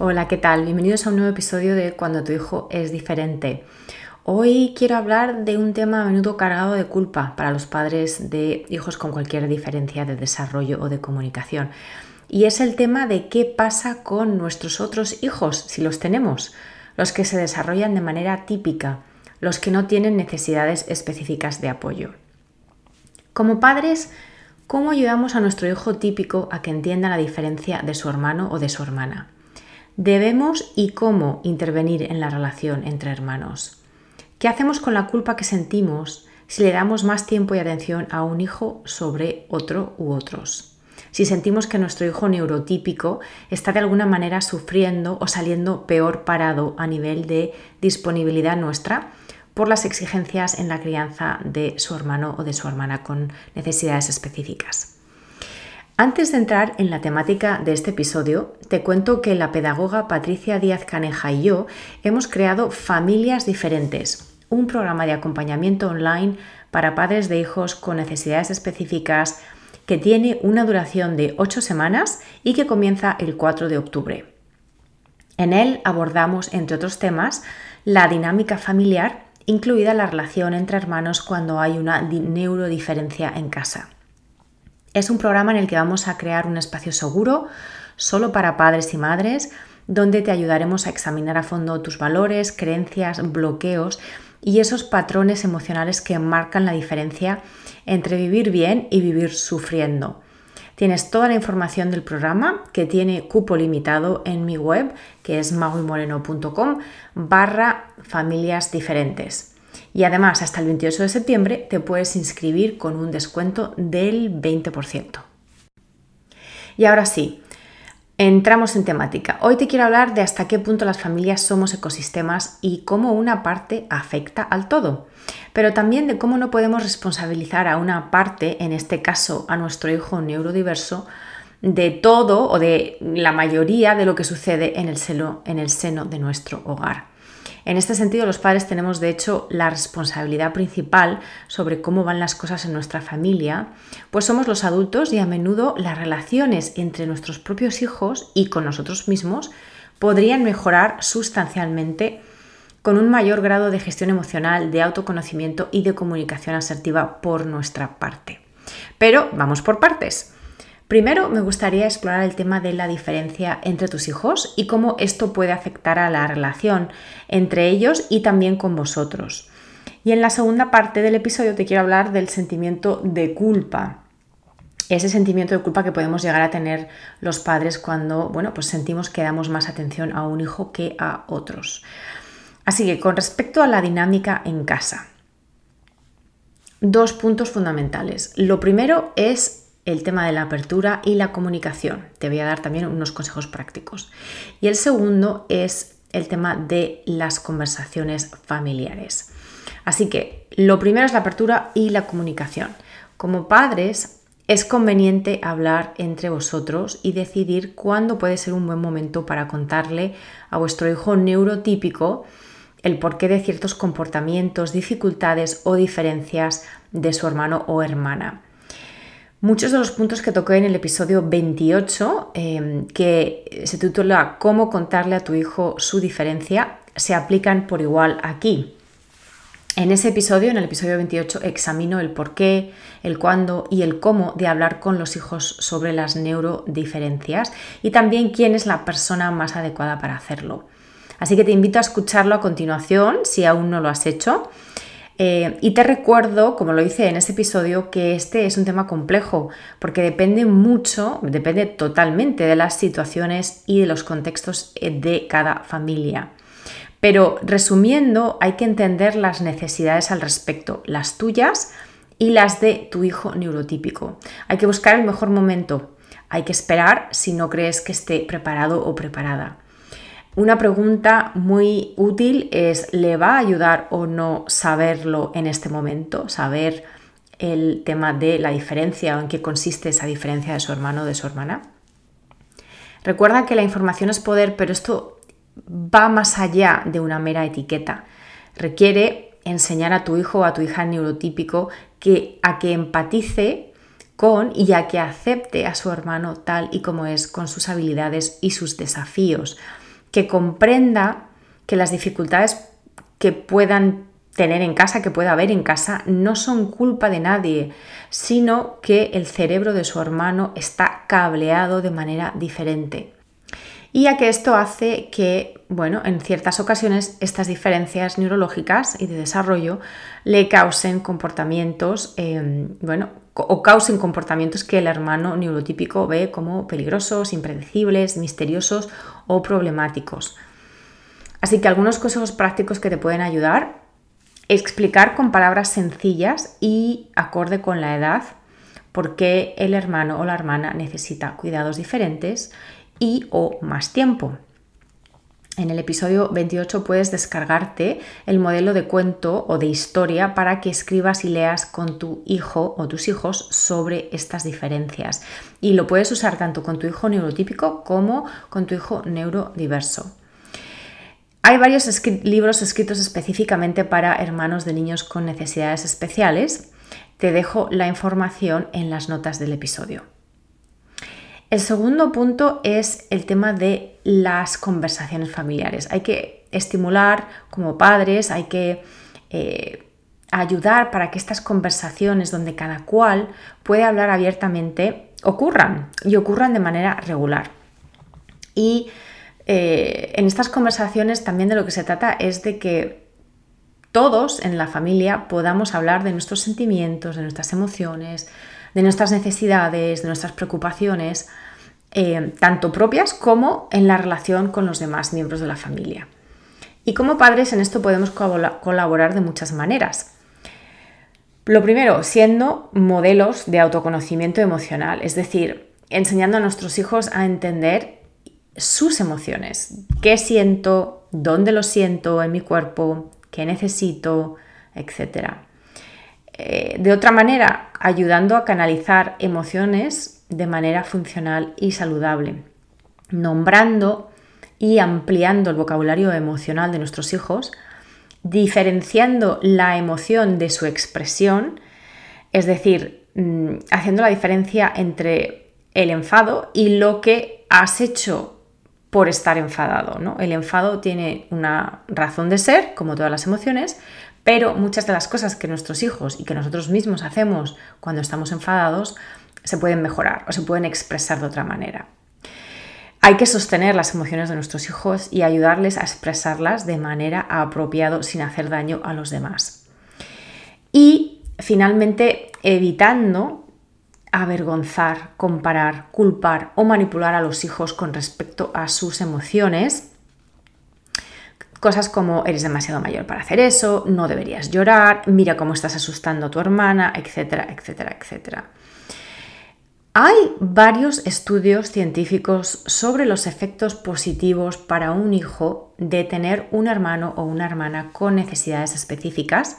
Hola, ¿qué tal? Bienvenidos a un nuevo episodio de Cuando tu hijo es diferente. Hoy quiero hablar de un tema a menudo cargado de culpa para los padres de hijos con cualquier diferencia de desarrollo o de comunicación. Y es el tema de qué pasa con nuestros otros hijos, si los tenemos, los que se desarrollan de manera típica, los que no tienen necesidades específicas de apoyo. Como padres, ¿cómo ayudamos a nuestro hijo típico a que entienda la diferencia de su hermano o de su hermana? Debemos y cómo intervenir en la relación entre hermanos. ¿Qué hacemos con la culpa que sentimos si le damos más tiempo y atención a un hijo sobre otro u otros? Si sentimos que nuestro hijo neurotípico está de alguna manera sufriendo o saliendo peor parado a nivel de disponibilidad nuestra por las exigencias en la crianza de su hermano o de su hermana con necesidades específicas. Antes de entrar en la temática de este episodio, te cuento que la pedagoga Patricia Díaz Caneja y yo hemos creado Familias Diferentes, un programa de acompañamiento online para padres de hijos con necesidades específicas que tiene una duración de 8 semanas y que comienza el 4 de octubre. En él abordamos, entre otros temas, la dinámica familiar, incluida la relación entre hermanos cuando hay una neurodiferencia en casa. Es un programa en el que vamos a crear un espacio seguro solo para padres y madres, donde te ayudaremos a examinar a fondo tus valores, creencias, bloqueos y esos patrones emocionales que marcan la diferencia entre vivir bien y vivir sufriendo. Tienes toda la información del programa que tiene cupo limitado en mi web, que es maguimoreno.com barra familias diferentes. Y además, hasta el 28 de septiembre te puedes inscribir con un descuento del 20%. Y ahora sí, entramos en temática. Hoy te quiero hablar de hasta qué punto las familias somos ecosistemas y cómo una parte afecta al todo. Pero también de cómo no podemos responsabilizar a una parte, en este caso a nuestro hijo neurodiverso, de todo o de la mayoría de lo que sucede en el seno, en el seno de nuestro hogar. En este sentido, los padres tenemos de hecho la responsabilidad principal sobre cómo van las cosas en nuestra familia, pues somos los adultos y a menudo las relaciones entre nuestros propios hijos y con nosotros mismos podrían mejorar sustancialmente con un mayor grado de gestión emocional, de autoconocimiento y de comunicación asertiva por nuestra parte. Pero vamos por partes. Primero me gustaría explorar el tema de la diferencia entre tus hijos y cómo esto puede afectar a la relación entre ellos y también con vosotros. Y en la segunda parte del episodio te quiero hablar del sentimiento de culpa. Ese sentimiento de culpa que podemos llegar a tener los padres cuando, bueno, pues sentimos que damos más atención a un hijo que a otros. Así que con respecto a la dinámica en casa, dos puntos fundamentales. Lo primero es el tema de la apertura y la comunicación. Te voy a dar también unos consejos prácticos. Y el segundo es el tema de las conversaciones familiares. Así que lo primero es la apertura y la comunicación. Como padres, es conveniente hablar entre vosotros y decidir cuándo puede ser un buen momento para contarle a vuestro hijo neurotípico el porqué de ciertos comportamientos, dificultades o diferencias de su hermano o hermana. Muchos de los puntos que toqué en el episodio 28, em, que se titula Cómo contarle a tu hijo su diferencia, se aplican por igual aquí. En ese episodio, en el episodio 28, examino el por qué, el cuándo y el cómo de hablar con los hijos sobre las neurodiferencias y también quién es la persona más adecuada para hacerlo. Así que te invito a escucharlo a continuación si aún no lo has hecho. Eh, y te recuerdo, como lo hice en este episodio, que este es un tema complejo porque depende mucho, depende totalmente de las situaciones y de los contextos eh, de cada familia. Pero resumiendo, hay que entender las necesidades al respecto, las tuyas y las de tu hijo neurotípico. Hay que buscar el mejor momento. hay que esperar si no crees que esté preparado o preparada. Una pregunta muy útil es, ¿le va a ayudar o no saberlo en este momento? Saber el tema de la diferencia o en qué consiste esa diferencia de su hermano o de su hermana. Recuerda que la información es poder, pero esto va más allá de una mera etiqueta. Requiere enseñar a tu hijo o a tu hija neurotípico que, a que empatice con y a que acepte a su hermano tal y como es, con sus habilidades y sus desafíos, que comprenda que las dificultades que puedan tener en casa, que pueda haber en casa, no son culpa de nadie, sino que el cerebro de su hermano está cableado de manera diferente. Y a que esto hace que, bueno, en ciertas ocasiones estas diferencias neurológicas y de desarrollo le causen comportamientos, em, bueno, o causen comportamientos que el hermano neurotípico ve como peligrosos, impredecibles, misteriosos o problemáticos. Así que algunos consejos prácticos que te pueden ayudar explicar con palabras sencillas y acorde con la edad por qué el hermano o la hermana necesita cuidados diferentes y o más tiempo. En el episodio 28 puedes descargarte el modelo de cuento o de historia para que escribas y leas con tu hijo o tus hijos sobre estas diferencias. Y lo puedes usar tanto con tu hijo neurotípico como con tu hijo neurodiverso. Hay varios libros escritos específicamente para hermanos de niños con necesidades especiales. Te dejo la información en las notas del episodio. El segundo punto es el tema de las conversaciones familiares. Hay que estimular como padres, hay que eh, ayudar para que estas conversaciones donde cada cual puede hablar abiertamente ocurran y ocurran de manera regular. Y eh, en estas conversaciones también de lo que se trata es de que todos en la familia podamos hablar de nuestros sentimientos, de nuestras emociones, de nuestras necesidades, de nuestras preocupaciones, eh, tanto propias como en la relación con los demás miembros de la familia. Y como padres en esto podemos colaborar de muchas maneras. Lo primero, siendo modelos de autoconocimiento emocional, es decir, enseñando a nuestros hijos a entender sus emociones. ¿Qué siento? ¿Dónde lo siento en mi cuerpo? ¿Qué necesito? Etcétera. Eh, de otra manera, ayudando a canalizar emociones de manera funcional y saludable, nombrando y ampliando el vocabulario emocional de nuestros hijos, diferenciando la emoción de su expresión, es decir, mm, haciendo la diferencia entre el enfado y lo que has hecho por estar enfadado. ¿no? El enfado tiene una razón de ser, como todas las emociones, pero muchas de las cosas que nuestros hijos y que nosotros mismos hacemos cuando estamos enfadados se pueden mejorar o se pueden expresar de otra manera. Hay que sostener las emociones de nuestros hijos y ayudarles a expresarlas de manera apropiada sin hacer daño a los demás. Y finalmente, evitando avergonzar, comparar, culpar o manipular a los hijos con respecto a sus emociones. Cosas como eres demasiado mayor para hacer eso, no deberías llorar, mira cómo estás asustando a tu hermana, etcétera, etcétera, etcétera. Hay varios estudios científicos sobre los efectos positivos para un hijo de tener un hermano o una hermana con necesidades específicas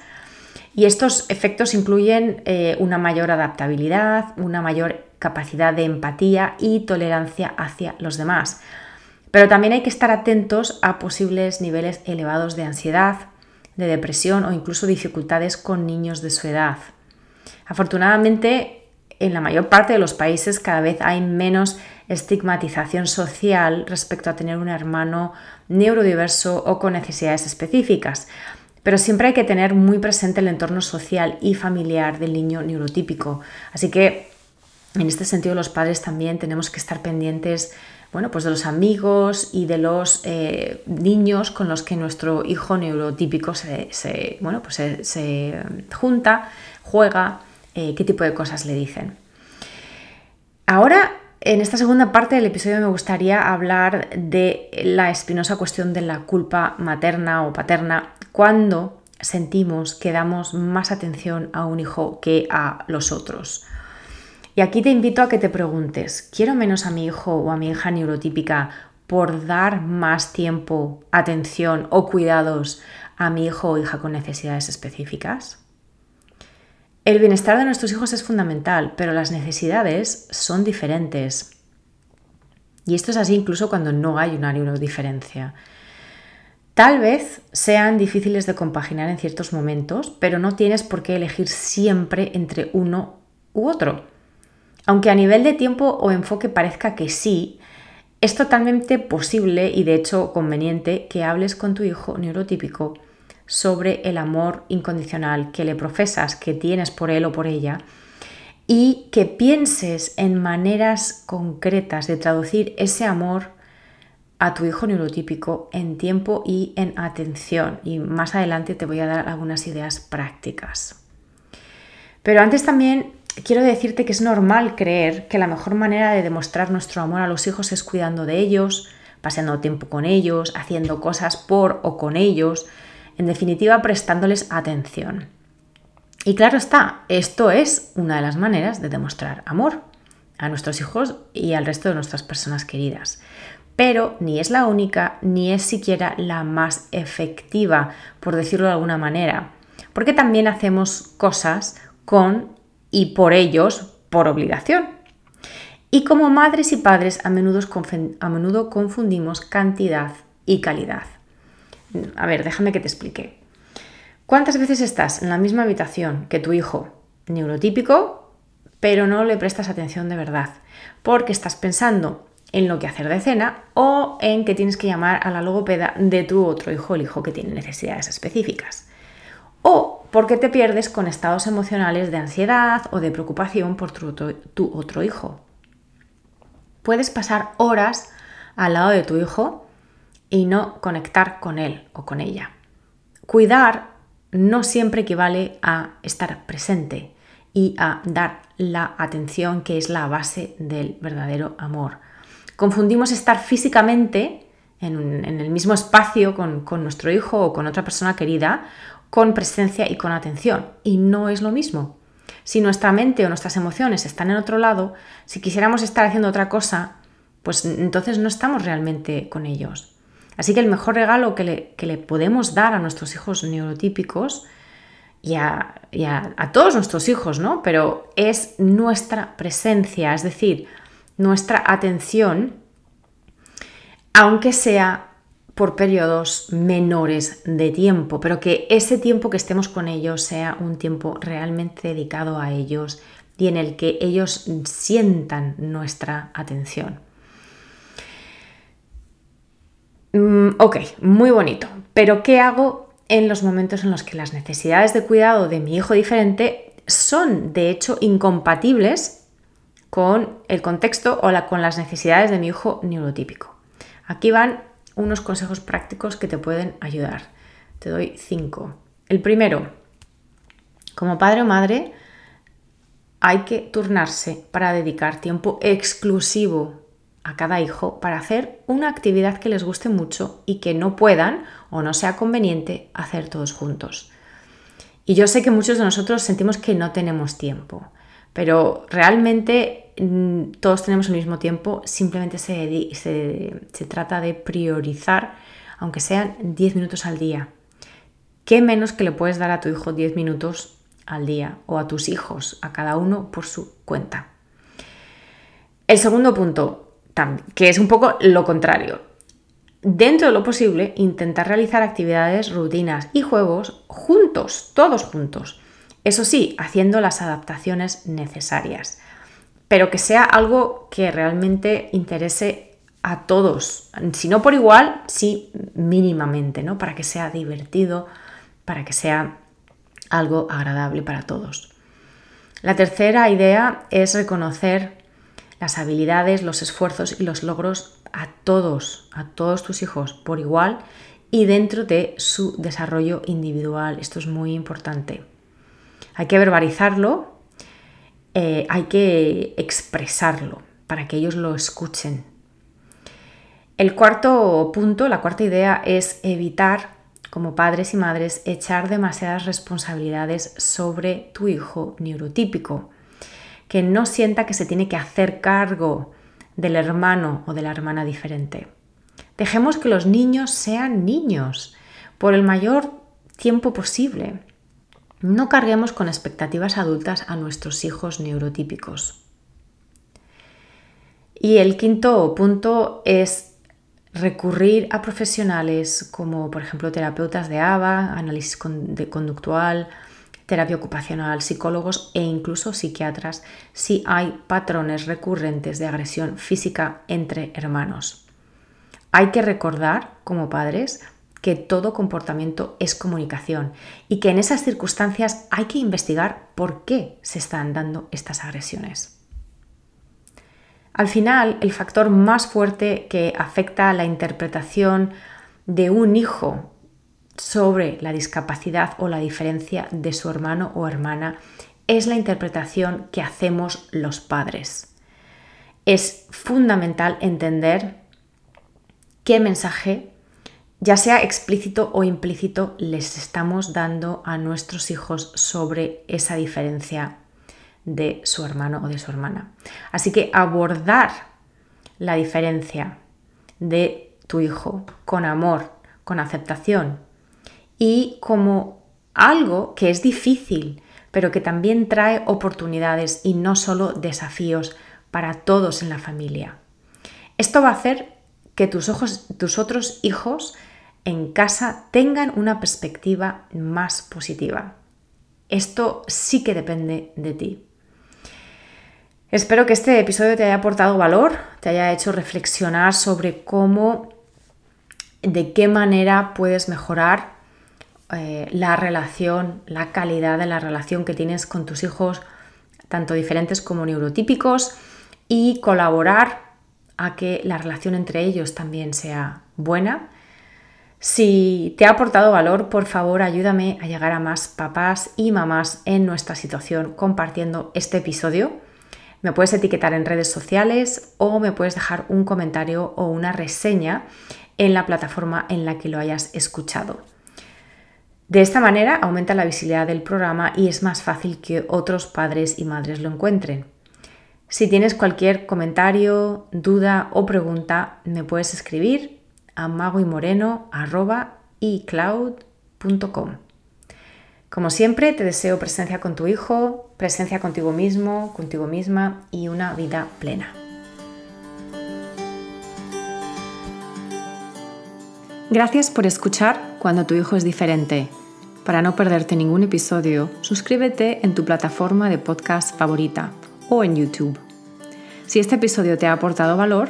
y estos efectos incluyen eh, una mayor adaptabilidad, una mayor capacidad de empatía y tolerancia hacia los demás. Pero también hay que estar atentos a posibles niveles elevados de ansiedad, de depresión o incluso dificultades con niños de su edad. Afortunadamente, en la mayor parte de los países cada vez hay menos estigmatización social respecto a tener un hermano neurodiverso o con necesidades específicas. Pero siempre hay que tener muy presente el entorno social y familiar del niño neurotípico. Así que en este sentido los padres también tenemos que estar pendientes bueno, pues de los amigos y de los eh, niños con los que nuestro hijo neurotípico se, bueno, pues se, junta, juega, eh, qué tipo de cosas le dicen. Ahora, en esta segunda parte del episodio me gustaría hablar de la espinosa cuestión de la culpa materna o paterna cuando sentimos que damos más atención a un hijo que a los otros. Y aquí te invito a que te preguntes, ¿quiero menos a mi hijo o a mi hija neurotípica por dar más tiempo, atención o cuidados a mi hijo o hija con necesidades específicas? El bienestar de nuestros hijos es fundamental, pero las necesidades son diferentes. Y esto es así incluso cuando no hay una neurodiferencia. Tal vez sean difíciles de compaginar en ciertos momentos, pero no tienes por qué elegir siempre entre uno u otro. Aunque a nivel de tiempo o enfoque parezca que sí, es totalmente posible y de hecho conveniente que hables con tu hijo neurotípico sobre el amor incondicional que le profesas, que tienes por él o por ella, y que pienses en maneras concretas de traducir ese amor a tu hijo neurotípico en tiempo y en atención. Y más adelante te voy a dar algunas ideas prácticas. Pero antes también quiero decirte que es normal creer que la mejor manera de demostrar nuestro amor a los hijos es cuidando de ellos, pasando tiempo con ellos, haciendo cosas por o con ellos, en definitiva prestándoles atención. Y claro está, esto es una de las maneras de demostrar amor a nuestros hijos y al resto de nuestras personas queridas. Pero ni es la única, ni es siquiera la más efectiva, por decirlo de alguna manera, porque también hacemos cosas con y por ellos por obligación. Y como madres y padres a menudo, a menudo confundimos cantidad y calidad. A ver, déjame que te explique. ¿Cuántas veces estás en la misma habitación que tu hijo neurotípico, pero no le prestas atención de verdad? Porque estás pensando en lo que hacer de cena o en que tienes que llamar a la logopeda de tu otro hijo, el hijo que tiene necesidades específicas. O porque te pierdes con estados emocionales de ansiedad o de preocupación por tu, otro hijo. Puedes pasar horas al lado de tu hijo y no conectar con él o con ella. Cuidar no siempre equivale a estar presente y a dar la atención que es la base del verdadero amor. Confundimos estar físicamente en, el mismo espacio con nuestro hijo o con otra persona querida con presencia y con atención y no es lo mismo. Si nuestra mente o nuestras emociones están en otro lado, si quisiéramos estar haciendo otra cosa, pues entonces no estamos realmente con ellos. Así que el mejor regalo que le, podemos dar a nuestros hijos neurotípicos y, a, a, todos nuestros hijos, ¿no? Pero es nuestra presencia, es decir, nuestra atención, aunque sea por periodos menores de tiempo, pero que ese tiempo que estemos con ellos sea un tiempo realmente dedicado a ellos y en el que ellos sientan nuestra atención. Mm, ok, muy bonito. Pero ¿qué hago en los momentos en los que las necesidades de cuidado de mi hijo diferente son de hecho incompatibles con el contexto o con las necesidades de mi hijo neurotípico? Aquí van unos consejos prácticos que te pueden ayudar. Te doy cinco. El primero, como padre o madre, hay que turnarse para dedicar tiempo exclusivo a cada hijo para hacer una actividad que les guste mucho y que no puedan o no sea conveniente hacer todos juntos. Y yo sé que muchos de nosotros sentimos que no tenemos tiempo, pero realmente mm, todos tenemos el mismo tiempo, simplemente se, se trata de priorizar, aunque sean 10 minutos al día. ¿Qué menos que le puedes dar a tu hijo 10 minutos al día o a tus hijos, a cada uno por su cuenta? El segundo punto, que es un poco lo contrario. Dentro de lo posible, intentar realizar actividades, rutinas y juegos juntos, todos juntos. Eso sí, haciendo las adaptaciones necesarias. Pero que sea algo que realmente interese a todos. Si no por igual, sí mínimamente, ¿no? Para que sea divertido, para que sea algo agradable para todos. La tercera idea es reconocer las habilidades, los esfuerzos y los logros a todos, a todos tus hijos por igual y dentro de su desarrollo individual. Esto es muy importante. Hay que verbalizarlo, eh, hay que expresarlo para que ellos lo escuchen. El cuarto punto, la cuarta idea es evitar, como padres y madres, echar demasiadas responsabilidades sobre tu hijo neurotípico que no sienta que se tiene que hacer cargo del hermano o de la hermana diferente. Dejemos que los niños sean niños por el mayor tiempo posible. No carguemos con expectativas adultas a nuestros hijos neurotípicos. Y el quinto punto es recurrir a profesionales como por ejemplo terapeutas de ABA, análisis conductual, terapia ocupacional, psicólogos e incluso psiquiatras si hay patrones recurrentes de agresión física entre hermanos. Hay que recordar como padres que todo comportamiento es comunicación y que en esas circunstancias hay que investigar por qué se están dando estas agresiones. Al final, el factor más fuerte que afecta a la interpretación de un hijo sobre la discapacidad o la diferencia de su hermano o hermana es la interpretación que hacemos los padres. Es fundamental entender qué mensaje, ya sea explícito o implícito, les estamos dando a nuestros hijos sobre esa diferencia de su hermano o de su hermana. Así que abordar la diferencia de tu hijo con amor, con aceptación y como algo que es difícil, pero que también trae oportunidades y no solo desafíos para todos en la familia. Esto va a hacer que tus, ojos, tus otros hijos en casa tengan una perspectiva más positiva. Esto sí que depende de ti. Espero que este episodio te haya aportado valor, te haya hecho reflexionar sobre cómo, de qué manera puedes mejorar eh, la relación, la calidad de la relación que tienes con tus hijos, tanto diferentes como neurotípicos, y colaborar a que la relación entre ellos también sea buena. Si te ha aportado valor, por favor ayúdame a llegar a más papás y mamás en nuestra situación compartiendo este episodio. Me puedes etiquetar en redes sociales o me puedes dejar un comentario o una reseña en la plataforma en la que lo hayas escuchado. De esta manera aumenta la visibilidad del programa y es más fácil que otros padres y madres lo encuentren. Si tienes cualquier comentario, duda o pregunta, me puedes escribir a. Como siempre, te deseo presencia con tu hijo, presencia contigo mismo, contigo misma y una vida plena. Gracias por escuchar Cuando tu hijo es diferente. Para no perderte ningún episodio, suscríbete en tu plataforma de podcast favorita o en YouTube. Si este episodio te ha aportado valor,